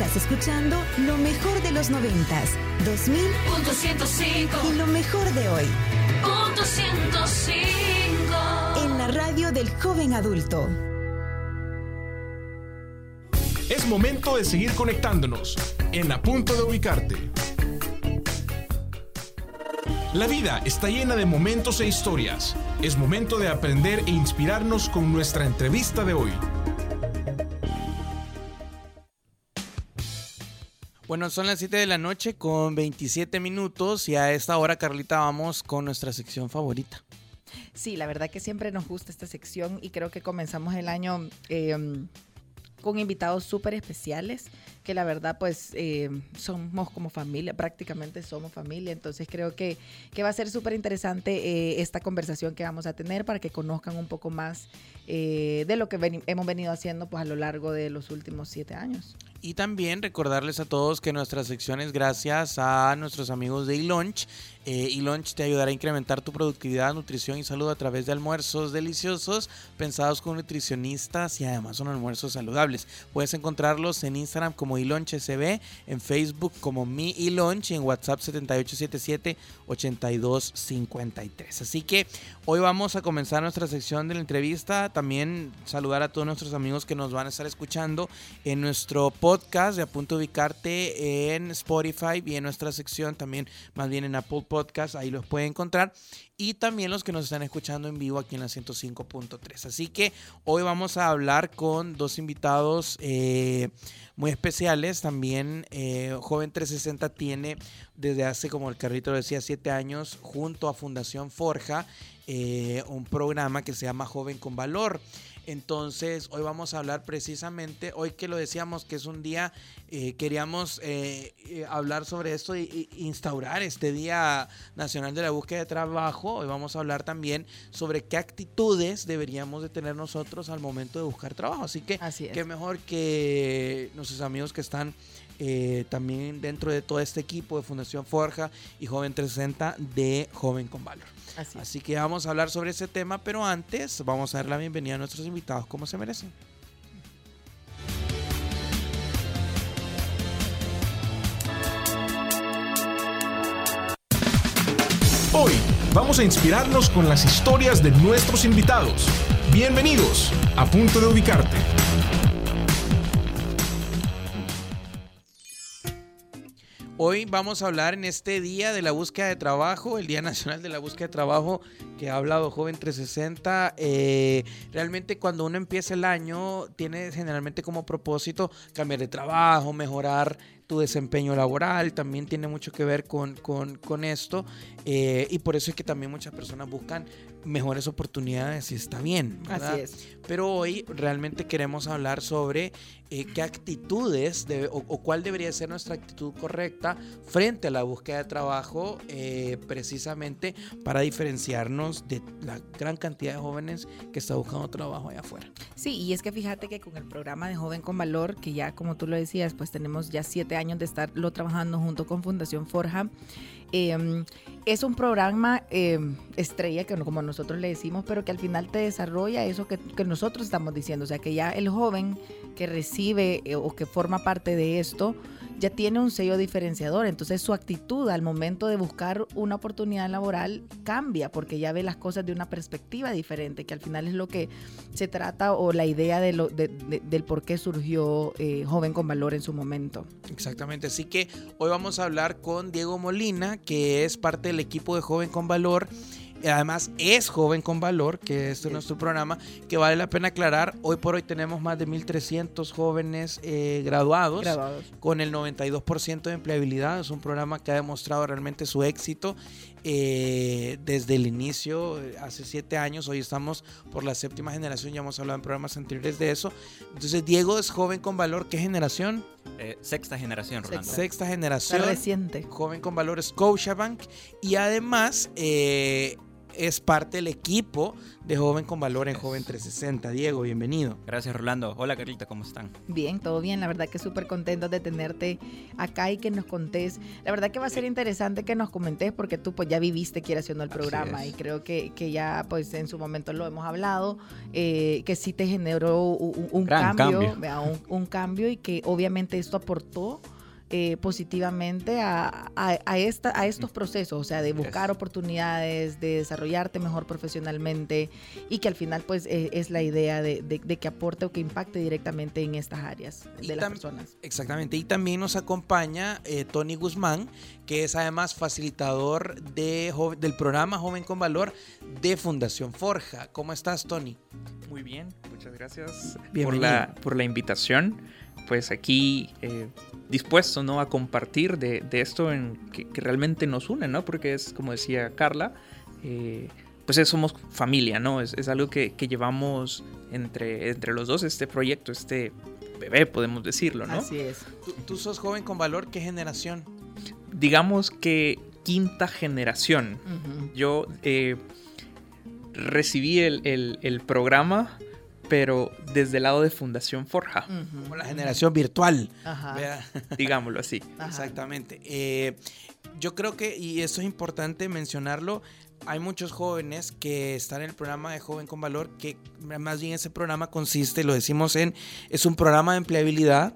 Estás escuchando lo mejor de los noventas, 2000 Punto 105. y lo mejor de hoy Punto 105. en la radio del joven adulto. Es momento de seguir conectándonos en A Punto de Ubicarte. La vida está llena de momentos e historias. Es momento de aprender e inspirarnos con nuestra entrevista de hoy. Bueno, son las 7 de la noche con 27 minutos y a esta hora, Carlita, vamos con nuestra sección favorita. Sí, la verdad que siempre nos gusta esta sección y creo que comenzamos el año eh, con invitados súper especiales que la verdad pues eh, somos como familia, prácticamente somos familia, entonces creo que, que va a ser súper interesante eh, esta conversación que vamos a tener para que conozcan un poco más eh, de lo que hemos venido haciendo pues a lo largo de los últimos siete años. Y también recordarles a todos que nuestra sección es gracias a nuestros amigos de eLunch. Eh, eLunch te ayudará a incrementar tu productividad, nutrición y salud a través de almuerzos deliciosos pensados con nutricionistas y además son almuerzos saludables. Puedes encontrarlos en Instagram como eLunchSB, en Facebook como Mi eLunch y en WhatsApp 7877-8253. Así que hoy vamos a comenzar nuestra sección de la entrevista. También saludar a todos nuestros amigos que nos van a estar escuchando en nuestro podcast de A Punto Ubicarte en Spotify y en nuestra sección también, más bien en Apple Podcast, ahí los pueden encontrar. Y también los que nos están escuchando en vivo aquí en la 105.3. Así que hoy vamos a hablar con dos invitados eh, muy especiales. También eh, Joven 360 tiene desde hace, como el carrito lo decía, siete años junto a Fundación Forja eh, un programa que se llama Joven con Valor. Entonces, hoy vamos a hablar precisamente, hoy que lo decíamos que es un día, eh, queríamos eh, eh, hablar sobre esto e instaurar este Día Nacional de la Búsqueda de Trabajo. Hoy vamos a hablar también sobre qué actitudes deberíamos de tener nosotros al momento de buscar trabajo. Así que, Así es. qué mejor que nuestros amigos que están eh, también dentro de todo este equipo de Fundación Forja y Joven 360 de Joven con Valor. Así que vamos a hablar sobre ese tema, pero antes vamos a dar la bienvenida a nuestros invitados como se merecen. Hoy vamos a inspirarnos con las historias de nuestros invitados. Bienvenidos a Punto de Ubicarte. Hoy vamos a hablar en este día de la búsqueda de trabajo, el Día Nacional de la Búsqueda de Trabajo que ha hablado Joven 360. Eh, realmente cuando uno empieza el año tiene generalmente como propósito cambiar de trabajo, mejorar tu desempeño laboral, también tiene mucho que ver con, con- esto eh, y por eso es que también muchas personas buscan mejores oportunidades y está bien. ¿verdad? Así es. Pero hoy realmente queremos hablar sobre eh, qué actitudes debe- o, o cuál debería ser nuestra actitud correcta frente a la búsqueda de trabajo, eh, precisamente para diferenciarnos de la gran cantidad de jóvenes que está buscando trabajo allá afuera. Sí, y es que fíjate que con el programa de Joven con Valor, que ya como tú lo decías, pues tenemos ya siete años de estarlo trabajando junto con Fundación Forja, eh, es un programa eh, estrella, que como nosotros le decimos, pero que al final te desarrolla eso que, que nosotros estamos diciendo, o sea, que ya el joven que recibe eh, o que forma parte de esto, ya tiene un sello diferenciador, entonces su actitud al momento de buscar una oportunidad laboral cambia porque ya ve las cosas de una perspectiva diferente, que al final es lo que se trata o la idea de lo, de- de- del por qué surgió eh, Joven con Valor en su momento. Exactamente, así que hoy vamos a hablar con Diego Molina, que es parte del equipo de Joven con Valor. Además es Joven con Valor, que este es nuestro programa, que vale la pena aclarar. Hoy por hoy tenemos más de 1.300 jóvenes eh, graduados, con el 92% de empleabilidad. Es un programa que ha demostrado realmente su éxito eh, desde el inicio, eh, hace siete años. Hoy estamos por la séptima generación, ya hemos hablado en programas anteriores de eso. Entonces, Diego es Joven con Valor. ¿Qué generación? Eh, sexta generación, Rolando. Sexta Está generación. reciente. Joven con valores Scotiabank. Y además, eh, es parte del equipo de Joven con Valor en Joven 360. Diego, bienvenido. Gracias, Rolando. Hola, Carlita, ¿cómo están? Bien, todo bien. La verdad que súper contentos de tenerte acá y que nos contés. La verdad que va a ser interesante que nos comentes porque tú pues ya viviste quiere haciendo el programa y creo que, que ya pues en su momento lo hemos hablado, eh, que sí te generó un, cambio, cambio. vea, un, un cambio y que obviamente esto aportó eh, positivamente a, a- a esta, a estos procesos, o sea, de buscar oportunidades, de desarrollarte mejor profesionalmente y que al final pues eh, es la idea de, de- de que aporte o que impacte directamente en estas áreas Y de las personas. Exactamente. Y también nos acompaña eh, Tony Guzmán, que es además facilitador de del programa Joven con Valor de Fundación Forja. ¿Cómo estás, Tony? Muy bien, muchas gracias por la, por la invitación. Pues aquí eh, dispuesto ¿no? a compartir de, de esto en, que, que realmente nos une, ¿no? Porque es, como decía Carla, eh, pues es- somos familia, ¿no? Es, es algo que, que llevamos entre, entre los dos, este proyecto, este bebé, podemos decirlo, ¿no? Así es. Tú, tú sos Joven con Valor, ¿qué generación? Digamos que quinta generación. Yo eh, recibí el, el- el programa, pero desde el lado de Fundación Forja, Ujú. Como la generación virtual. Ajá. Digámoslo así. Ajá. Exactamente. Eh, yo creo que, y eso es importante mencionarlo, hay muchos jóvenes que están en el programa de Joven con Valor, que más bien ese programa consiste, lo decimos en, es un programa de empleabilidad,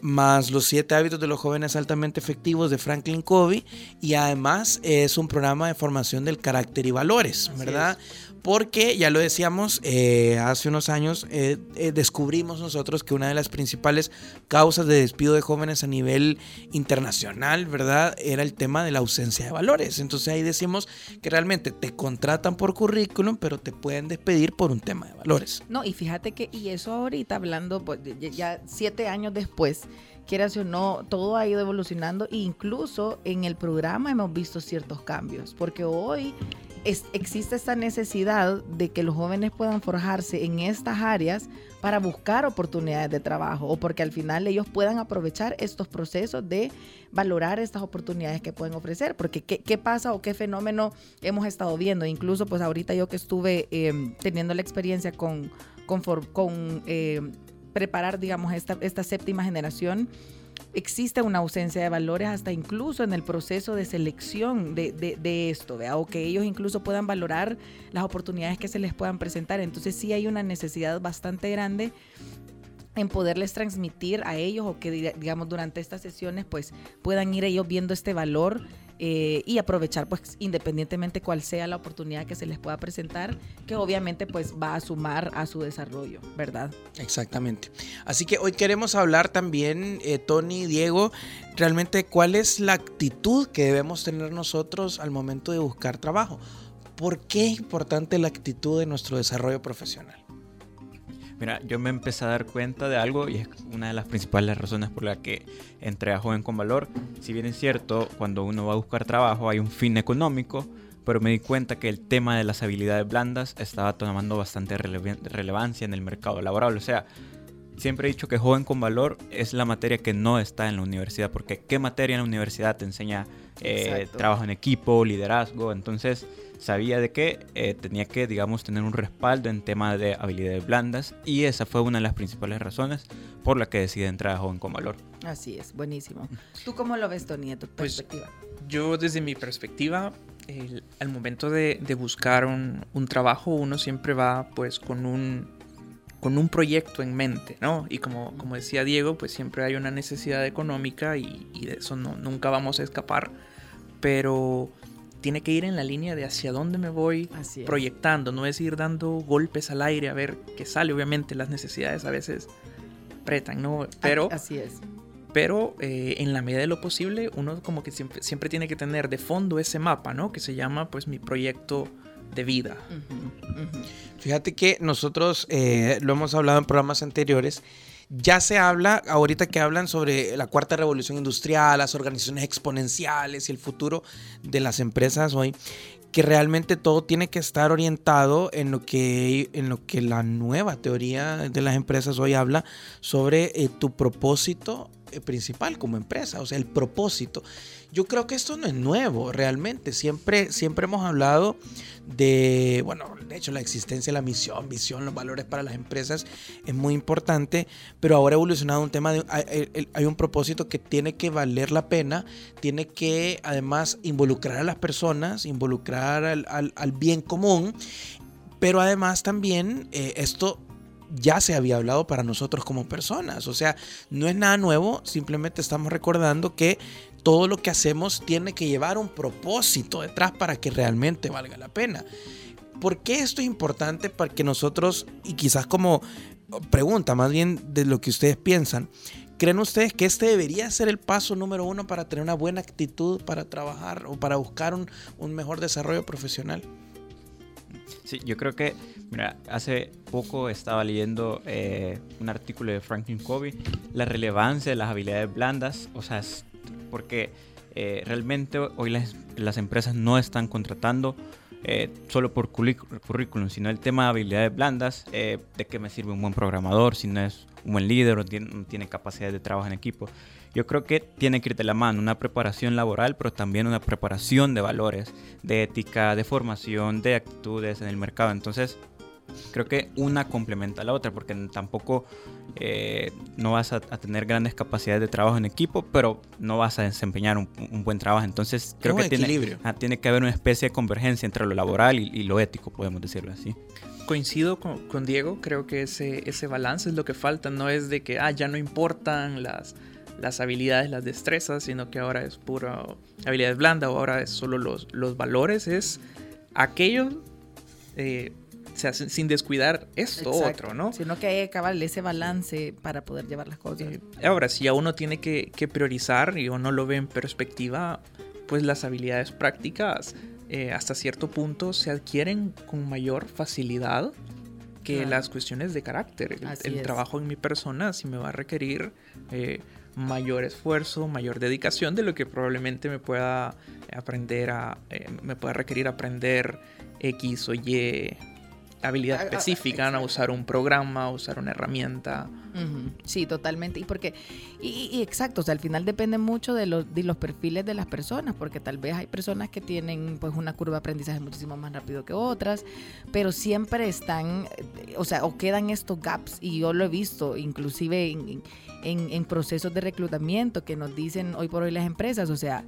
más los siete hábitos de los jóvenes altamente efectivos de Franklin Covey, y además es un programa de formación del carácter y valores, Así ¿verdad? Porque ya lo decíamos, eh, hace unos años eh, eh, descubrimos nosotros que una de las principales causas de despido de jóvenes a nivel internacional, ¿verdad? Era el tema de la ausencia de valores. Entonces ahí decimos que realmente te contratan por currículum, pero te pueden despedir por un tema de valores. No, y fíjate que, y eso ahorita hablando, pues, ya siete años después, quieras o no, todo ha ido evolucionando, e incluso en el programa hemos visto ciertos cambios, porque hoy es- existe esta necesidad de que los jóvenes puedan forjarse en estas áreas para buscar oportunidades de trabajo o porque al final ellos puedan aprovechar estos procesos de valorar estas oportunidades que pueden ofrecer. Porque ¿qué, pasa o qué fenómeno hemos estado viendo? Incluso pues ahorita yo que estuve eh, teniendo la experiencia con, eh, preparar, digamos, esta, esta séptima generación, existe una ausencia de valores hasta incluso en el proceso de selección de, de- esto, ¿vea? o que ellos incluso puedan valorar las oportunidades que se les puedan presentar. Entonces sí hay una necesidad bastante grande en poderles transmitir a ellos o que diga- digamos durante estas sesiones pues puedan ir ellos viendo este valor eh, y aprovechar pues independientemente cuál sea la oportunidad que se les pueda presentar que obviamente pues va a sumar a su desarrollo, ¿verdad? Exactamente. Así que hoy queremos hablar también, eh, Tony, Diego, realmente cuál es la actitud que debemos tener nosotros al momento de buscar trabajo. ¿Por qué es importante la actitud de nuestro desarrollo profesional? Mira, yo me empecé a dar cuenta de algo y es una de las principales razones por la que entré a Joven con Valor. Si bien es cierto, cuando uno va a buscar trabajo hay un fin económico, pero me di cuenta que el tema de las habilidades blandas estaba tomando bastante relevan- relevancia en el mercado laboral. O sea, siempre he dicho que Joven con Valor es la materia que no está en la universidad, porque ¿qué materia en la universidad te enseña eh, trabajo en equipo, liderazgo? Entonces sabía de que eh, tenía que, digamos, tener un respaldo en tema de habilidades blandas y esa fue una de las principales razones por la que decidí entrar a Joven con Valor. Así es, buenísimo. ¿Tú cómo lo ves, Tony, de tu Pues, perspectiva? Yo desde mi perspectiva, el- al momento de, de buscar un, un trabajo, uno siempre va pues con un, con un proyecto en mente, ¿no? Y como, como decía Diego, pues siempre hay una necesidad económica y, y de eso no, nunca vamos a escapar, pero tiene que ir en la línea de hacia dónde me voy Así proyectando, no es ir dando golpes al aire a ver qué sale, obviamente las necesidades a veces apretan, ¿no? Pero Así es. pero eh, en la medida de lo posible uno como que siempre, siempre tiene que tener de fondo ese mapa, ¿no? Que se llama pues mi proyecto de vida. Ujú, ujú. Fíjate que nosotros eh, lo hemos hablado en programas anteriores. Ya se habla, ahorita que hablan sobre la cuarta revolución industrial, las organizaciones exponenciales y el futuro de las empresas hoy, que realmente todo tiene que estar orientado en lo que, en lo que la nueva teoría de las empresas hoy habla sobre eh, tu propósito eh, principal como empresa, o sea, el propósito. Yo creo que esto no es nuevo, realmente. Siempre, siempre hemos hablado de, bueno, de hecho la existencia, la misión, visión, los valores para las empresas es muy importante, pero ahora ha evolucionado un tema de, hay, un propósito que tiene que valer la pena, tiene que además involucrar a las personas, involucrar al, al, al bien común, pero además también eh, esto ya se había hablado para nosotros como personas. O sea, no es nada nuevo, simplemente estamos recordando que todo lo que hacemos tiene que llevar un propósito detrás para que realmente valga la pena. ¿Por qué esto es importante para que nosotros, y quizás como pregunta más bien de lo que ustedes piensan, ¿creen ustedes que este debería ser el paso número uno para tener una buena actitud para trabajar o para buscar un, un mejor desarrollo profesional? Sí, yo creo que, mira, hace poco estaba leyendo eh, un artículo de Franklin Covey, la relevancia de las habilidades blandas, o sea, porque eh, realmente hoy las, las, empresas no están contratando eh, solo por currículum, sino el tema de habilidades blandas, de qué me sirve un buen programador, si no es un buen líder o tiene, no tiene capacidad de trabajo en equipo. Yo creo que tiene que ir de la mano una preparación laboral, pero también una preparación de valores, de ética, de formación, de actitudes en el mercado. Entonces, creo que una complementa a la otra, porque tampoco eh, no vas a, a, tener grandes capacidades de trabajo en equipo, pero no vas a desempeñar un, un buen trabajo. Entonces, creo que tiene, ah, tiene, que haber una especie de convergencia entre lo laboral y, y lo ético, podemos decirlo así. Coincido con, con, Diego, creo que ese, ese balance es lo que falta, no es de que ah, ya no importan las, las habilidades, las destrezas, sino que ahora es pura habilidades blandas o ahora es solo los, los valores, es aquello eh, se hace sin descuidar esto Exacto. otro, ¿no? Sino que hay que acabar ese balance para poder llevar las cosas. Eh, ahora, si a uno tiene que, que, priorizar y uno lo ve en perspectiva, pues las habilidades prácticas eh, hasta cierto punto se adquieren con mayor facilidad que claro. las cuestiones de carácter. El, el trabajo en mi persona si me va a requerir eh, mayor esfuerzo, mayor dedicación de lo que probablemente me pueda aprender a, eh, me pueda requerir aprender X o Y habilidad específica, a usar un programa, usar una herramienta. Uh -huh. Sí, totalmente. Y porque, y, y, exacto, o sea, al final depende mucho de los, de los perfiles de las personas, porque tal vez hay personas que tienen pues una curva de aprendizaje muchísimo más rápido que otras, pero siempre están, o sea, o quedan estos gaps, y yo lo he visto, inclusive en, en, en procesos de reclutamiento que nos dicen hoy por hoy las empresas, o sea,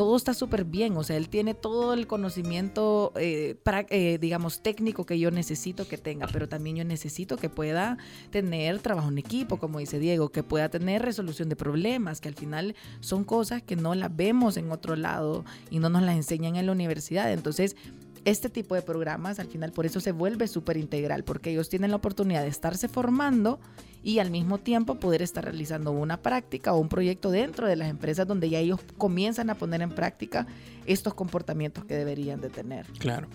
todo está súper bien, o sea, él tiene todo el conocimiento, eh, eh, digamos, técnico que yo necesito que tenga, pero también yo necesito que pueda tener trabajo en equipo, como dice Diego, que pueda tener resolución de problemas, que al final son cosas que no las vemos en otro lado y no nos las enseñan en la universidad. Entonces, este tipo de programas al final por eso se vuelve súper integral, porque ellos tienen la oportunidad de estarse formando y al mismo tiempo poder estar realizando una práctica o un proyecto dentro de las empresas donde ya ellos comienzan a poner en práctica estos comportamientos que deberían de tener. Claro.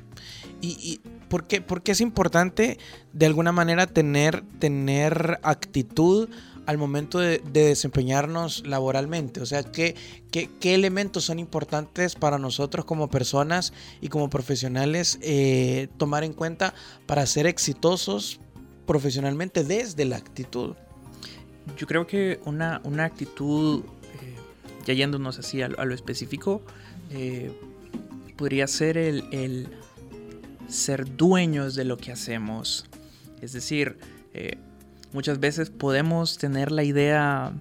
¿Y, y por, qué, es importante de alguna manera tener, tener actitud? Al momento de, de, desempeñarnos laboralmente? O sea, ¿qué, ¿qué, qué, elementos son importantes para nosotros como personas y como profesionales eh, tomar en cuenta para ser exitosos profesionalmente desde la actitud? Yo creo que una, una actitud, eh, ya yéndonos así a, lo específico, eh, podría ser el, el, ser dueños de lo que hacemos. Es decir, muchas veces podemos tener la idea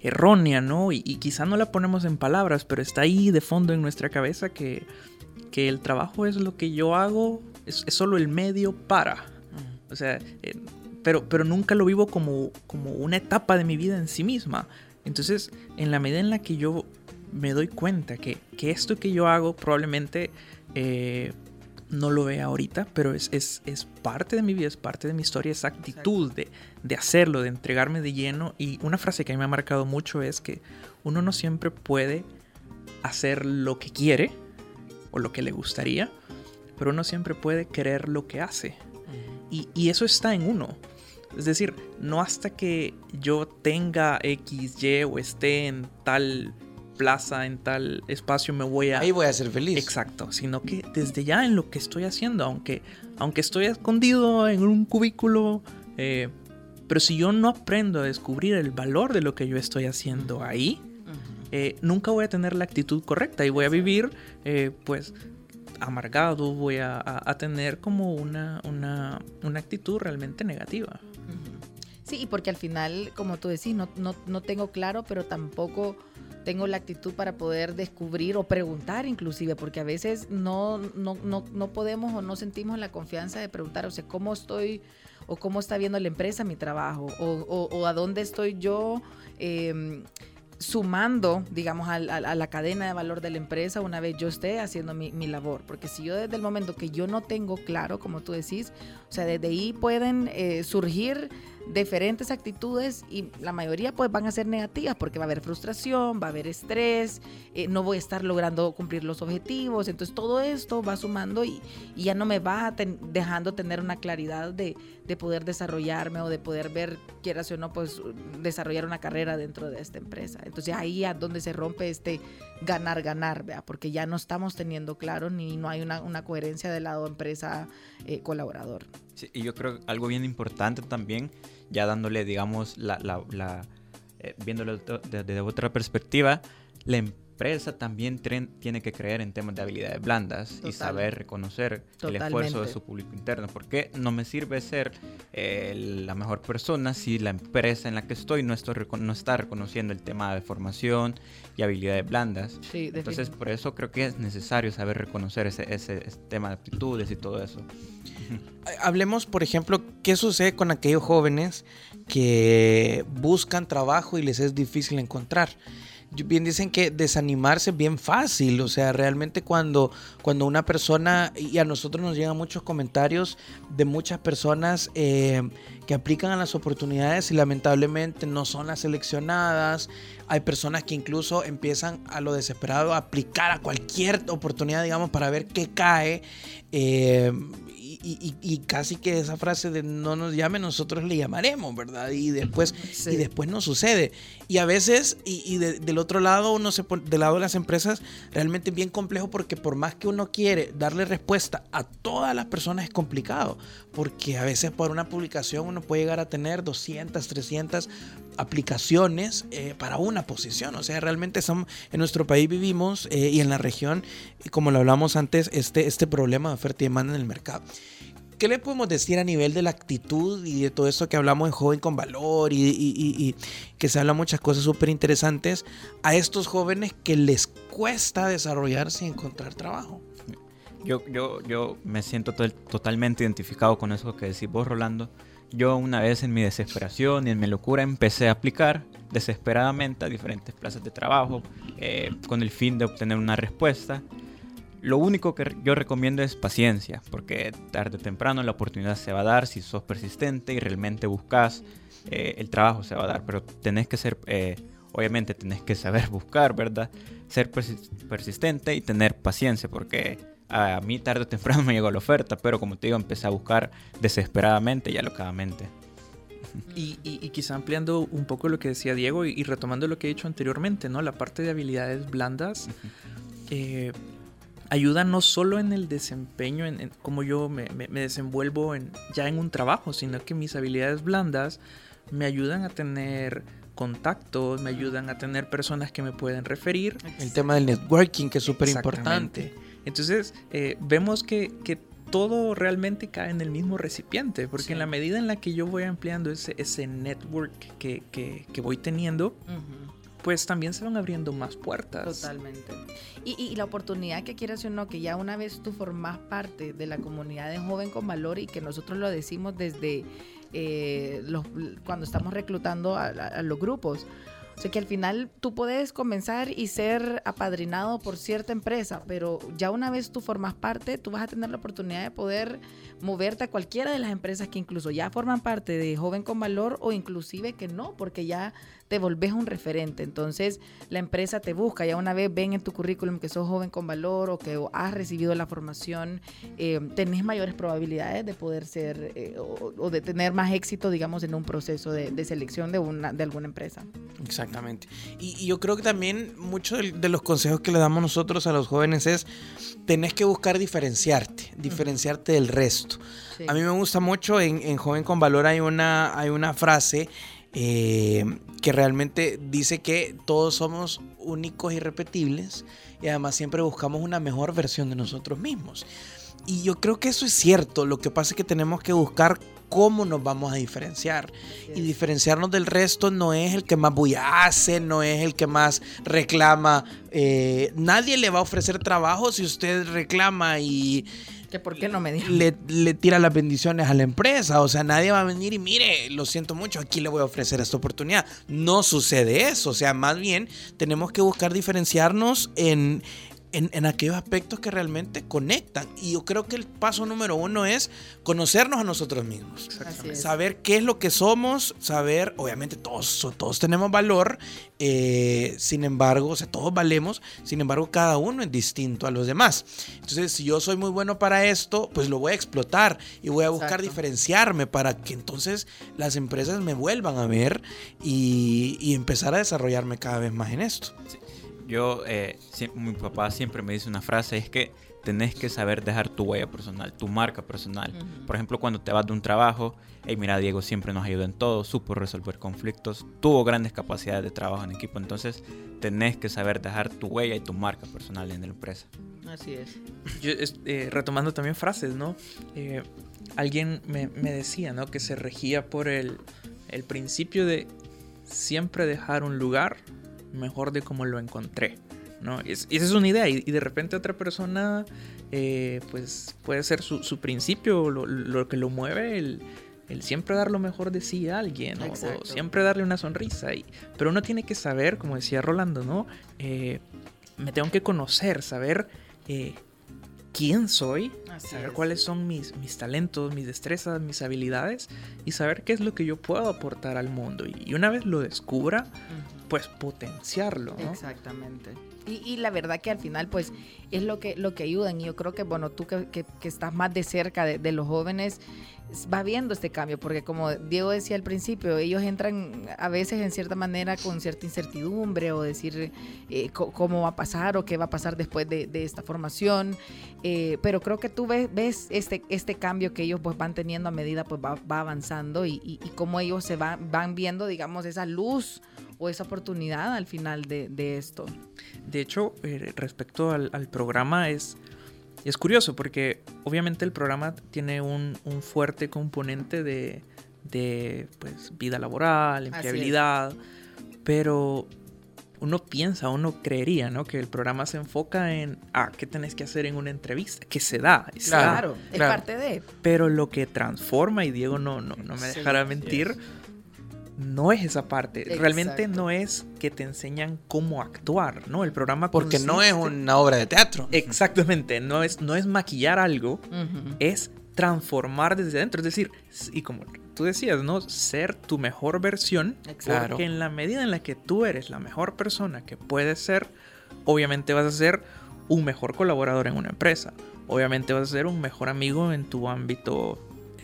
errónea, ¿no? Y, quizá no la ponemos en palabras, pero está ahí de fondo en nuestra cabeza que, que el trabajo es lo que yo hago, es, es solo el medio para. O sea, eh, pero, pero nunca lo vivo como, como una etapa de mi vida en sí misma. Entonces, en la medida en la que yo me doy cuenta que, que esto que yo hago probablemente eh, no lo vea ahorita, pero es, es, es, parte de mi vida, es parte de mi historia, esa actitud de, de, hacerlo, de entregarme de lleno. Y una frase que a mí me ha marcado mucho es que uno no siempre puede hacer lo que quiere o lo que le gustaría, pero uno siempre puede querer lo que hace. Y, y, eso está en uno. Es decir, no hasta que yo tenga X, Y o esté en tal plaza, en tal espacio, me voy a... Ahí voy a ser feliz. Exacto, sino que desde ya en lo que estoy haciendo, aunque, aunque estoy escondido en un cubículo, eh, Pero si yo no aprendo a descubrir el valor de lo que yo estoy haciendo ahí, eh, nunca voy a tener la actitud correcta y voy a vivir, eh, pues, amargado, voy a, a- a tener como una, una, una actitud realmente negativa. Sí, y porque al final, como tú decís, no, no, no tengo claro, pero tampoco tengo la actitud para poder descubrir o preguntar inclusive, porque a veces no, no, no, no podemos o no sentimos la confianza de preguntar, o sea, ¿cómo estoy o cómo está viendo la empresa mi trabajo? O, a dónde estoy yo eh, sumando, digamos, al- a, la cadena de valor de la empresa una vez yo esté haciendo mi, mi labor. Porque si yo desde el momento que yo no tengo claro, como tú decís, o sea, desde ahí pueden eh, surgir diferentes actitudes y la mayoría pues van a ser negativas porque va a haber frustración, va a haber estrés, eh, no voy a estar logrando cumplir los objetivos, entonces todo esto va sumando y, ya no me va dejando tener una claridad de, de poder desarrollarme o de poder ver, quieras o no, pues desarrollar una carrera dentro de esta empresa. Entonces ahí es donde se rompe este ganar, ganar, ¿vea? porque ya no estamos teniendo claro ni no hay una, coherencia del lado empresa eh. Y yo creo que algo bien importante también, ya dándole, digamos, la, la, la, eh, viéndolo desde de, otra perspectiva, la empresa también tren- tiene que creer en temas de habilidades blandas y saber reconocer el esfuerzo de su público interno. Porque no me sirve ser eh, la mejor persona si la empresa en la que estoy no, estoy reco- no está reconociendo el tema de formación y habilidades blandas. Sí, Entonces, por eso creo que es necesario saber reconocer ese, ese, ese tema de aptitudes y todo eso. Hablemos, por ejemplo, qué sucede con aquellos jóvenes que buscan trabajo y les es difícil encontrar. Bien dicen que desanimarse es bien fácil, o sea, realmente cuando, cuando una persona, y a nosotros nos llegan muchos comentarios de muchas personas eh, que aplican a las oportunidades y lamentablemente no son las seleccionadas. Hay personas que incluso empiezan a lo desesperado a aplicar a cualquier oportunidad, digamos, para ver qué cae. eh, y, y- y casi que esa frase de no nos llame, nosotros le llamaremos, ¿verdad? Y después, Sí. y después no sucede. Y a veces, y, y de- del otro lado, uno se pone- del lado de las empresas, realmente es bien complejo porque por más que uno quiere darle respuesta a todas las personas es complicado. Porque a veces por una publicación uno puede llegar a tener 200, 300 aplicaciones eh, para una posición. O sea, realmente son, en nuestro país vivimos eh, y en la región, como lo hablamos antes, este, este problema de oferta y demanda en el mercado. ¿Qué le podemos decir a nivel de la actitud y de todo esto que hablamos en Joven con Valor y, y- y- y que se habla muchas cosas súper interesantes a estos jóvenes que les cuesta desarrollarse y encontrar trabajo? Yo, yo, yo me siento tol- totalmente identificado con eso que decís vos, Rolando. Yo una vez en mi desesperación y en mi locura empecé a aplicar desesperadamente a diferentes plazas de trabajo eh, con el fin de obtener una respuesta. Lo único que yo recomiendo es paciencia, porque tarde o temprano la oportunidad se va a dar si sos persistente y realmente buscas, eh, el trabajo se va a dar, pero tenés que ser, eh, obviamente tenés que saber buscar, ¿verdad? Ser persis- persistente y tener paciencia, porque a mí tarde o temprano me llegó la oferta, pero como te digo, empecé a buscar desesperadamente y alocadamente. Y, y- y quizá ampliando un poco lo que decía Diego y, y retomando lo que he dicho anteriormente, ¿no? La parte de habilidades blandas eh, ayuda no solo en el desempeño, en, en cómo yo me, me- me desenvuelvo en, ya en un trabajo, sino que mis habilidades blandas me ayudan a tener contactos, me ayudan a tener personas que me pueden referir El tema del networking, que es súper importante. Entonces, eh, vemos que, que todo realmente cae en el mismo recipiente, porque Sí. en la medida en la que yo voy ampliando ese, ese network que, que- que voy teniendo, Ujú. pues también se van abriendo más puertas. Totalmente. Y, y la oportunidad que quieras o no, que ya una vez tú formas parte de la comunidad de Joven con Valor y que nosotros lo decimos desde eh, los, cuando estamos reclutando a, a- a los grupos. O sea que al final tú puedes comenzar y ser apadrinado por cierta empresa, pero ya una vez tú formas parte, tú vas a tener la oportunidad de poder moverte a cualquiera de las empresas que incluso ya forman parte de Joven con Valor o inclusive que no, porque ya te volvés un referente. Entonces, la empresa te busca, ya una vez ven en tu currículum que sos joven con valor o que has recibido la formación, eh, tenés mayores probabilidades de poder ser eh, o, o de tener más éxito, digamos, en un proceso de, de selección de, una, de alguna empresa. Exactamente. Y, y yo creo que también muchos de, de los consejos que le damos nosotros a los jóvenes es, tenés que buscar diferenciarte, diferenciarte del resto. Sí. A mí me gusta mucho, en, en Joven con Valor hay una, hay una frase eh, que realmente dice que todos somos únicos y repetibles y además siempre buscamos una mejor versión de nosotros mismos. Y yo creo que eso es cierto, lo que pasa es que tenemos que buscar cómo nos vamos a diferenciar. Y diferenciarnos del resto no es el que más bulla hace, no es el que más reclama. Eh, nadie le va a ofrecer trabajo si usted reclama y Que por qué no me dijo. le, le tira las bendiciones a la empresa. O sea, nadie va a venir y mire, lo siento mucho, aquí le voy a ofrecer esta oportunidad. No sucede eso. O sea, más bien tenemos que buscar diferenciarnos en, en, en aquellos aspectos que realmente conectan. Y yo creo que el paso número uno es conocernos a nosotros mismos. Saber qué es lo que somos, saber, obviamente todos, todos tenemos valor, eh, sin embargo, o sea, todos valemos, sin embargo, cada uno es distinto a los demás. Entonces, si yo soy muy bueno para esto, pues lo voy a explotar y voy a buscar Exacto. diferenciarme para que entonces las empresas me vuelvan a ver y, y empezar a desarrollarme cada vez más en esto. Yo, eh, mi papá siempre me dice una frase, es que tenés que saber dejar tu huella personal, tu marca personal. Por ejemplo, cuando te vas de un trabajo, hey, mira, Diego siempre nos ayudó en todo, supo resolver conflictos, tuvo grandes capacidades de trabajo en equipo, entonces tenés que saber dejar tu huella y tu marca personal en la empresa. Así es. Yo, eh, retomando también frases, ¿no? Eh, alguien me, me decía, ¿no? Que se regía por el, el principio de siempre dejar un lugar mejor de como lo encontré, ¿no? Es- y esa es una idea y, y de repente otra persona, eh, pues puede ser su, su principio, lo, lo que lo mueve, el, el siempre dar lo mejor de sí a alguien, ¿no? o siempre darle una sonrisa. Y, pero uno tiene que saber, como decía Rolando, ¿no? Eh, me tengo que conocer, saber eh, quién soy, Así saber es. cuáles son mis, mis talentos, mis destrezas, mis habilidades y saber qué es lo que yo puedo aportar al mundo. Y, y una vez lo descubra, pues potenciarlo, ¿no? Exactamente. Y, y la verdad que al final, pues, es lo que, lo que ayudan. Y yo creo que, bueno, tú que, que- que estás más de cerca de, de los jóvenes, va viendo este cambio, porque como Diego decía al principio, ellos entran a veces en cierta manera con cierta incertidumbre o decir eh, cómo va a pasar o qué va a pasar después de, esta formación. Eh, pero creo que tú ves, ves este, este cambio que ellos pues van teniendo a medida pues va, va avanzando y, y, cómo ellos se van, van viendo, digamos, esa luz o esa oportunidad al final de, esto. De hecho, eh, respecto al programa es, es curioso porque obviamente el programa tiene un, un fuerte componente de, de, pues, vida laboral, es. empleabilidad, pero uno piensa, uno creería, ¿no? Que el programa se enfoca en, ah, ¿qué tenés que hacer en una entrevista? Que se da, se da. Claro, es claro. parte de. Pero lo que transforma, y Diego no, no, no me Sí, dejará mentir, no es esa parte. Realmente no es que te enseñan cómo actuar, ¿no? El programa Porque no es una obra de teatro. Exactamente, no es, no es maquillar algo, es transformar desde adentro. Es decir, y como tú decías, ¿no? Ser tu mejor versión. Exacto. Porque en la medida en la que tú eres la mejor persona que puedes ser, obviamente vas a ser un mejor colaborador en una empresa. Obviamente vas a ser un mejor amigo en tu ámbito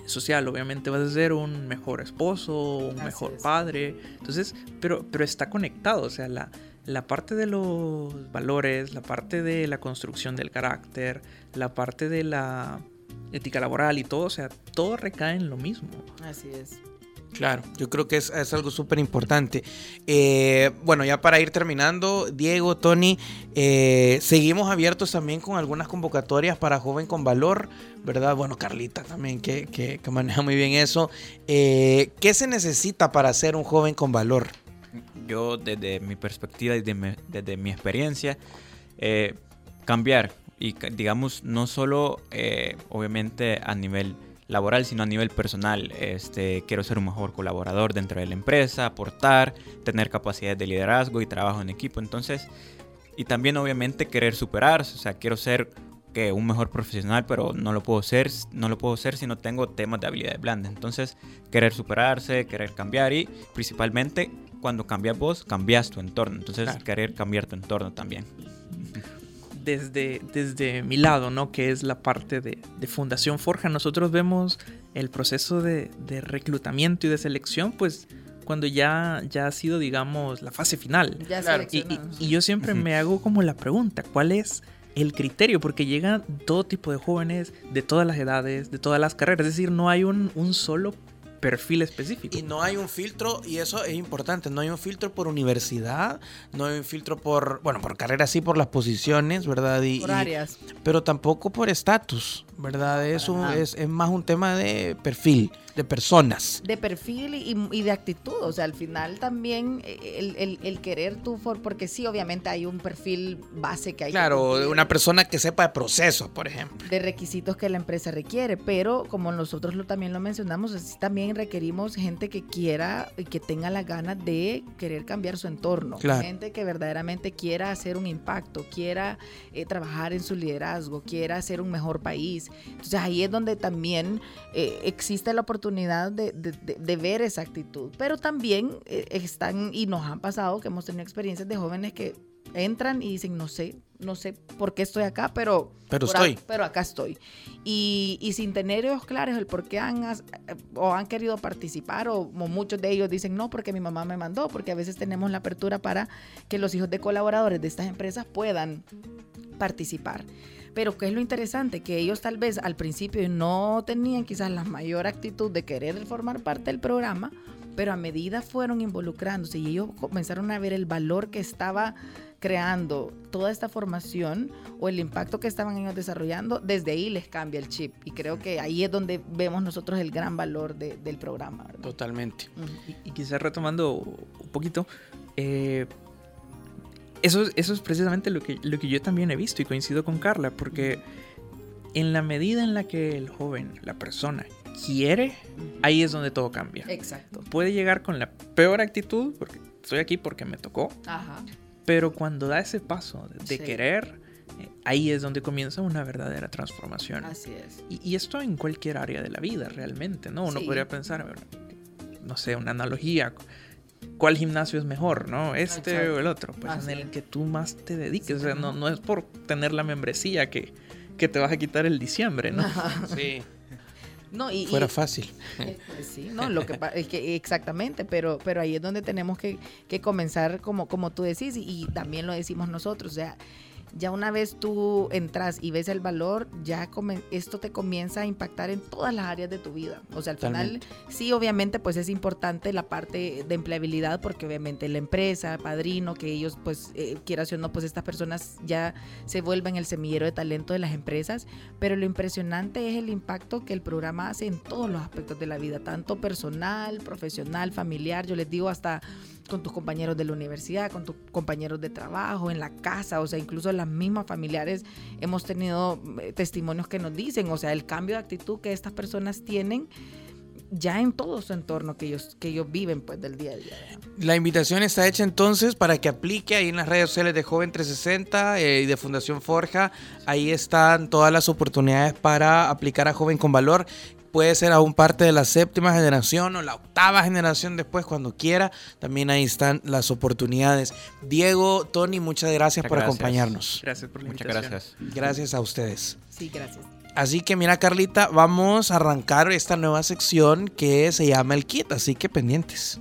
social. Obviamente vas a ser un mejor esposo, un Así mejor es. padre. Entonces, pero, pero está conectado. O sea, la, la parte de los valores, la parte de la construcción del carácter, la parte de la ética laboral y todo, o sea, todo recae en lo mismo. Así es. Claro, yo creo que es, es algo súper importante. Eh, bueno, ya para ir terminando, Diego, Tony, eh, seguimos abiertos también con algunas convocatorias para Joven con Valor, ¿verdad? Bueno, Carlita también, que, que- maneja muy bien eso. Eh, ¿Qué se necesita para ser un joven con valor? Yo desde mi perspectiva y desde mi, experiencia, cambiar y digamos no solo obviamente a nivel laboral, sino a nivel personal. Este, quiero ser un mejor colaborador dentro de la empresa, aportar, tener capacidades de liderazgo y trabajo en equipo. Entonces, y también obviamente querer superarse, o sea, quiero ser que un mejor profesional, pero no lo puedo ser, no lo puedo ser si no tengo temas de habilidades blandas. Entonces, querer superarse, querer cambiar y principalmente cuando cambias vos, cambias tu entorno. Entonces, Claro. querer cambiar tu entorno también. desde, desde mi lado, ¿no? Que es la parte de, de Fundación Forja, nosotros vemos el proceso de, de reclutamiento y de selección, pues cuando ya, ya ha sido, digamos, la fase final. Ya Claro, Y, y- y yo siempre me hago como la pregunta, ¿cuál es el criterio? Porque llegan todo tipo de jóvenes, de todas las edades, de todas las carreras, es decir, no hay un, un solo perfil específico. Y no hay un filtro, y eso es importante, no hay un filtro por universidad, no hay un filtro por, bueno, por carrera sí, por las posiciones, ¿verdad? Y, Por y- áreas. pero tampoco por estatus, ¿verdad? Es, un, es, es más un tema de perfil, de personas. de perfil y, y de actitud. O sea, al final también eh, el, el- el querer tú, for- porque sí, obviamente hay un perfil base que hay Claro, una persona que sepa de procesos, por ejemplo. de requisitos que la empresa requiere, pero como nosotros lo, también lo mencionamos, así también requerimos gente que quiera y que tenga las ganas de querer cambiar su entorno, Claro. gente que verdaderamente quiera hacer un impacto, quiera eh, trabajar en su liderazgo, quiera hacer un mejor país. Entonces ahí es donde también eh, existe la oportunidad de, de- de- de ver esa actitud, pero también eh, están y nos han pasado que hemos tenido experiencias de jóvenes que entran y dicen, no sé, no sé por qué estoy acá, pero, Pero por a- estoy. pero acá estoy. Y, y sin tener ellos claros el por qué han, eh, o han querido participar, o, o muchos de ellos dicen, no, porque mi mamá me mandó, porque a veces tenemos la apertura para que los hijos de colaboradores de estas empresas puedan participar. Pero ¿qué es lo interesante? Que ellos tal vez al principio no tenían quizás la mayor actitud de querer formar parte del programa, pero a medida fueron involucrándose y ellos comenzaron a ver el valor que estaba creando toda esta formación o el impacto que estaban ellos desarrollando, desde ahí les cambia el chip. Y creo que ahí es donde vemos nosotros el gran valor de- del programa. ¿verdad? Totalmente. Y, y quizás retomando un poquito, eh, eso, es- eso es precisamente lo que, lo que yo también he visto y coincido con Carla, porque en la medida en la que el joven, la persona, quiere, ahí es donde todo cambia. Exacto. Puede llegar con la peor actitud, porque estoy aquí porque me tocó, Ajá. pero cuando da ese paso de, Sí. querer, eh, ahí es donde comienza una verdadera transformación. Así es. Y, y esto en cualquier área de la vida, realmente, ¿no? Uno Sí. podría pensar, no sé, una analogía. ¿Cuál gimnasio es mejor, no? ¿Este Exacto. o el otro? Pues Así en el que tú más te dediques. Sí, o sea, no, no es por tener la membresía que, que te vas a quitar el diciembre, ¿no? Sí, No, y, y- fuera fácil. Eh, pues sí, no, lo que, es que exactamente, pero, pero ahí es donde tenemos que, que comenzar, como, como tú decís, y, y también lo decimos nosotros, o sea, ya una vez tú entras y ves el valor, ya come- esto te comienza a impactar en todas las áreas de tu vida. O sea, al final, sí, obviamente, pues es importante la parte de empleabilidad, porque obviamente la empresa, padrino, que ellos, pues, eh, quieras o no, pues estas personas ya se vuelven el semillero de talento de las empresas, pero lo impresionante es el impacto que el programa hace en todos los aspectos de la vida, tanto personal, profesional, familiar, yo les digo hasta con tus compañeros de la universidad, con tus compañeros de trabajo, en la casa, o sea, incluso las mismas familiares hemos tenido eh, testimonios que nos dicen, o sea, el cambio de actitud que estas personas tienen ya en todo su entorno que ellos, que ellos viven pues del día a día. La invitación está hecha entonces para que aplique ahí en las redes sociales de Joven 360 eh, y de Fundación Forja. Ahí están todas las oportunidades para aplicar a Joven con Valor. Puede ser aún parte de la séptima generación o la octava generación después, cuando quiera. También ahí están las oportunidades. Diego, Tony, muchas gracias Muchas por gracias. acompañarnos. Gracias por la Muchas gracias. Gracias a ustedes. Sí, gracias. Así que mira, Carlita, vamos a arrancar esta nueva sección que se llama El Kit, así que pendientes.